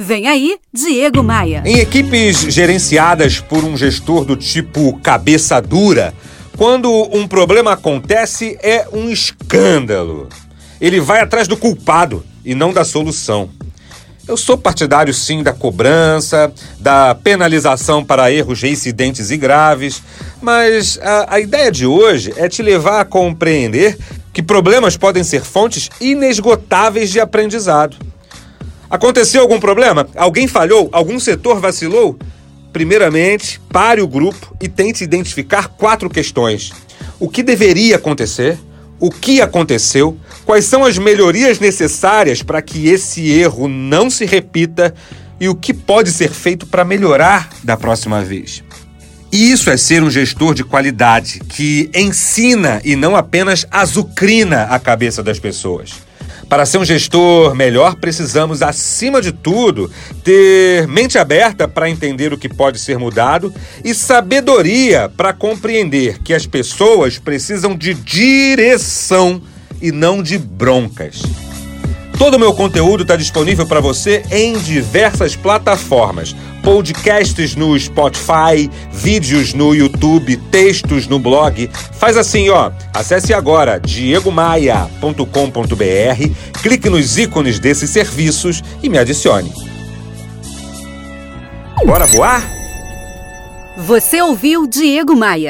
Vem aí, Diego Maia. Em equipes gerenciadas por um gestor do tipo cabeça dura, quando um problema acontece é um escândalo. Ele vai atrás do culpado e não da solução. Eu sou partidário sim da cobrança, da penalização para erros reincidentes e graves, mas a, a ideia de hoje é te levar a compreender que problemas podem ser fontes inesgotáveis de aprendizado. Aconteceu algum problema? Alguém falhou? Algum setor vacilou? Primeiramente, pare o grupo e tente identificar quatro questões: o que deveria acontecer, o que aconteceu, quais são as melhorias necessárias para que esse erro não se repita e o que pode ser feito para melhorar da próxima vez. Isso é ser um gestor de qualidade que ensina e não apenas azucrina a cabeça das pessoas. Para ser um gestor melhor, precisamos, acima de tudo, ter mente aberta para entender o que pode ser mudado e sabedoria para compreender que as pessoas precisam de direção e não de broncas. Todo o meu conteúdo está disponível para você em diversas plataformas. Podcasts no Spotify, vídeos no YouTube, textos no blog. Faz assim, ó. Acesse agora diegomaia.com.br, clique nos ícones desses serviços e me adicione. Bora voar? Você ouviu Diego Maia.